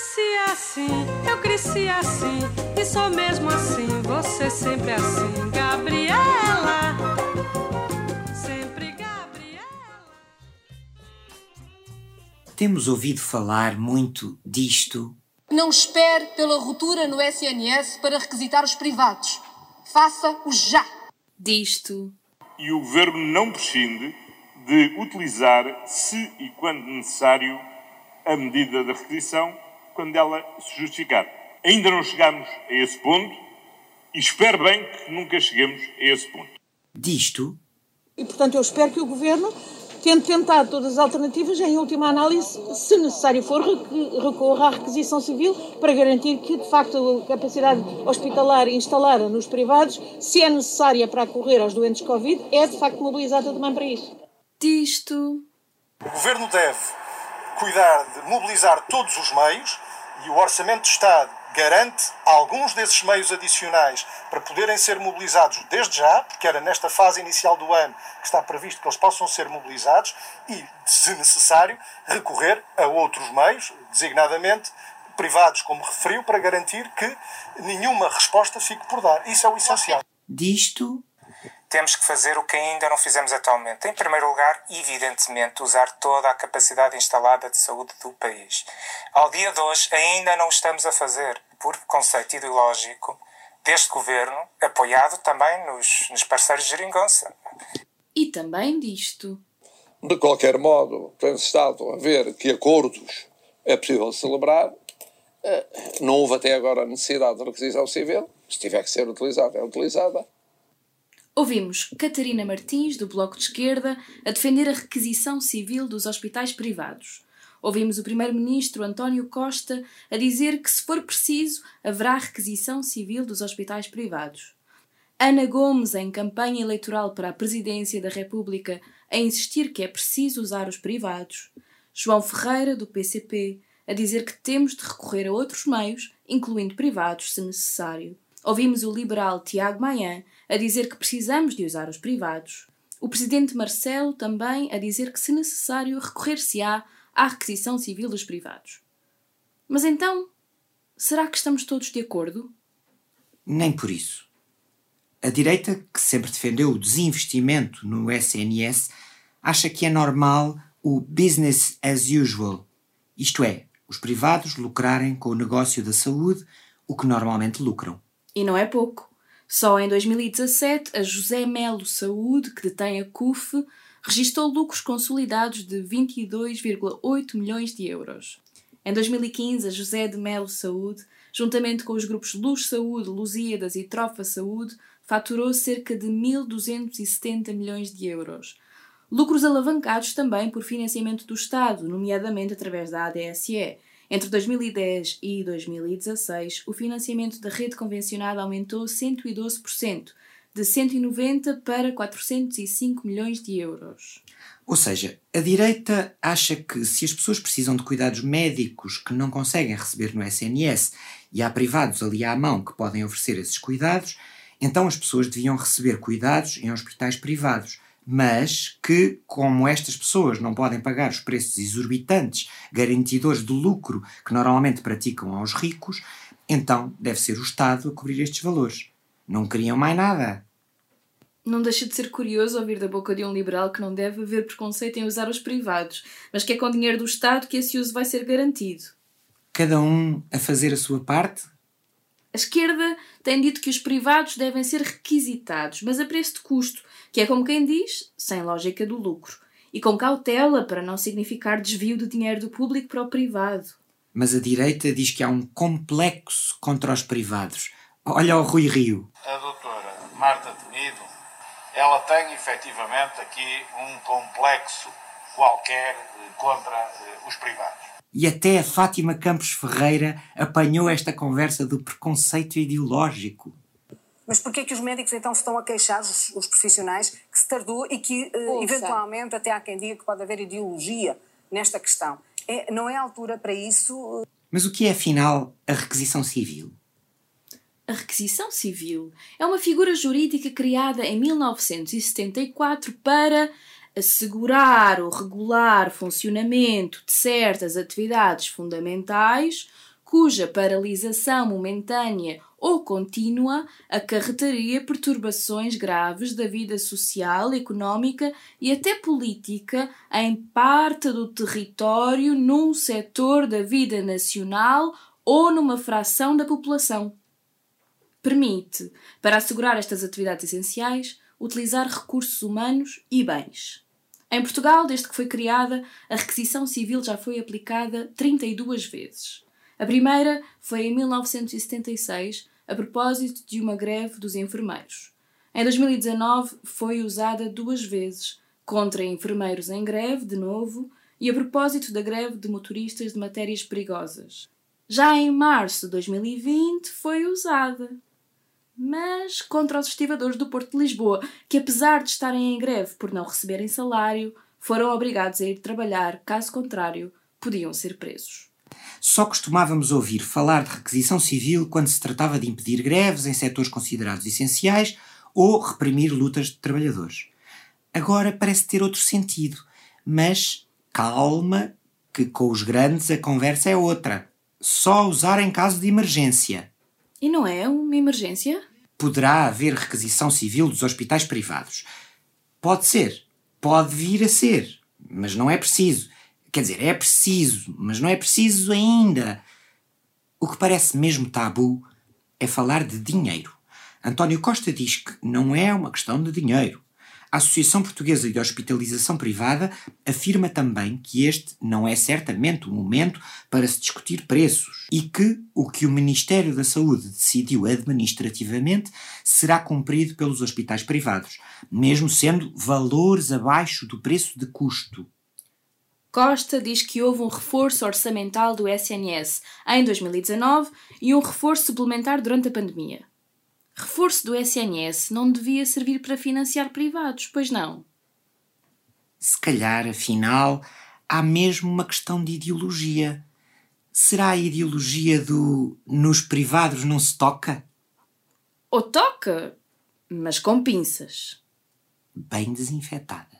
nasci assim, eu cresci assim, e sou mesmo assim, você sempre assim, Gabriela. Sempre Gabriela. Temos ouvido falar muito disto. Não espere pela ruptura no SNS para requisitar os privados. Faça-o já. Disto. E o Governo não prescinde de utilizar, se e quando necessário, a medida da requisição, quando ela se justificar. Ainda não chegamos a esse ponto e espero bem que nunca cheguemos a esse ponto. Disto. E, portanto, eu espero que o Governo tente tentar todas as alternativas, em última análise, se necessário for, recorra à requisição civil para garantir que, de facto, a capacidade hospitalar instalada nos privados, se é necessária para acorrer aos doentes Covid, é, de facto, mobilizada também para isso. Disto. O Governo deve cuidar de mobilizar todos os meios e o Orçamento de Estado garante alguns desses meios adicionais para poderem ser mobilizados desde já, porque era nesta fase inicial do ano que está previsto que eles possam ser mobilizados e, se necessário, recorrer a outros meios, designadamente privados, como referiu, para garantir que nenhuma resposta fique por dar. Isso é o essencial. Disto temos que fazer o que ainda não fizemos atualmente. Em primeiro lugar, evidentemente, usar toda a capacidade instalada de saúde do país. Ao dia de hoje, ainda não o estamos a fazer, por conceito ideológico deste governo, apoiado também nos, nos parceiros de geringonça. E também disto. De qualquer modo, tem estado a ver que acordos é possível celebrar. Eh, não houve até agora a necessidade de requisição civil. Se tiver que ser utilizada, é utilizada. Ouvimos Catarina Martins, do Bloco de Esquerda, a defender a requisição civil dos hospitais privados. Ouvimos o Primeiro-Ministro António Costa a dizer que, se for preciso, haverá requisição civil dos hospitais privados. Ana Gomes, em campanha eleitoral para a Presidência da República, a insistir que é preciso usar os privados. João Ferreira, do PCP, a dizer que temos de recorrer a outros meios, incluindo privados, se necessário. Ouvimos o liberal Tiago Maia a dizer que precisamos de usar os privados. O presidente Marcelo também a dizer que, se necessário, recorrer-se-á à requisição civil dos privados. Mas então, será que estamos todos de acordo? Nem por isso. A direita, que sempre defendeu o desinvestimento no SNS, acha que é normal o business as usual, isto é, os privados lucrarem com o negócio da saúde o que normalmente lucram. E não é pouco. Só em 2017, a José Melo Saúde, que detém a CUF, registrou lucros consolidados de 22,8 milhões de euros. Em 2015, a José de Melo Saúde, juntamente com os grupos Luz Saúde, Lusíadas e Trofa Saúde, faturou cerca de 1.270 milhões de euros. Lucros alavancados também por financiamento do Estado, nomeadamente através da ADSE, entre 2010 e 2016, o financiamento da rede convencionada aumentou 112%, de 190 para 405 milhões de euros. Ou seja, a direita acha que se as pessoas precisam de cuidados médicos que não conseguem receber no SNS e há privados ali à mão que podem oferecer esses cuidados, então as pessoas deviam receber cuidados em hospitais privados mas que, como estas pessoas não podem pagar os preços exorbitantes, garantidores de lucro que normalmente praticam aos ricos, então deve ser o Estado a cobrir estes valores. Não queriam mais nada. Não deixa de ser curioso ouvir da boca de um liberal que não deve haver preconceito em usar os privados, mas que é com dinheiro do Estado que esse uso vai ser garantido. Cada um a fazer a sua parte? A esquerda tem dito que os privados devem ser requisitados, mas a preço de custo, que é como quem diz, sem lógica do lucro, e com cautela para não significar desvio de dinheiro do público para o privado. Mas a direita diz que há um complexo contra os privados. Olha o Rui Rio. A doutora Marta Tenido, ela tem efetivamente aqui um complexo qualquer eh, contra eh, os privados. E até a Fátima Campos Ferreira apanhou esta conversa do preconceito ideológico. Mas porquê que os médicos então se estão a queixar, os, os profissionais, que se tardou e que uh, eventualmente até há quem diga que pode haver ideologia nesta questão? É, não é a altura para isso? Mas o que é afinal a requisição civil? A requisição civil é uma figura jurídica criada em 1974 para assegurar o regular funcionamento de certas atividades fundamentais cuja paralisação momentânea ou contínua acarretaria perturbações graves da vida social, económica e até política em parte do território, num setor da vida nacional ou numa fração da população. Permite, para assegurar estas atividades essenciais, utilizar recursos humanos e bens. Em Portugal, desde que foi criada, a requisição civil já foi aplicada 32 vezes. A primeira foi em 1976, a propósito de uma greve dos enfermeiros. Em 2019 foi usada duas vezes, contra enfermeiros em greve, de novo, e a propósito da greve de motoristas de matérias perigosas. Já em março de 2020 foi usada, mas contra os estivadores do Porto de Lisboa, que apesar de estarem em greve por não receberem salário, foram obrigados a ir trabalhar, caso contrário, podiam ser presos. Só costumávamos ouvir falar de requisição civil quando se tratava de impedir greves em setores considerados essenciais ou reprimir lutas de trabalhadores. Agora parece ter outro sentido, mas calma, que com os grandes a conversa é outra. Só usar em caso de emergência. E não é uma emergência? Poderá haver requisição civil dos hospitais privados. Pode ser, pode vir a ser, mas não é preciso. Quer dizer, é preciso, mas não é preciso ainda. O que parece mesmo tabu é falar de dinheiro. António Costa diz que não é uma questão de dinheiro. A Associação Portuguesa de Hospitalização Privada afirma também que este não é certamente o momento para se discutir preços e que o que o Ministério da Saúde decidiu administrativamente será cumprido pelos hospitais privados, mesmo sendo valores abaixo do preço de custo. Costa diz que houve um reforço orçamental do SNS em 2019 e um reforço suplementar durante a pandemia. Reforço do SNS não devia servir para financiar privados, pois não? Se calhar, afinal, há mesmo uma questão de ideologia. Será a ideologia do nos privados não se toca? Ou toca, mas com pinças. Bem desinfetada.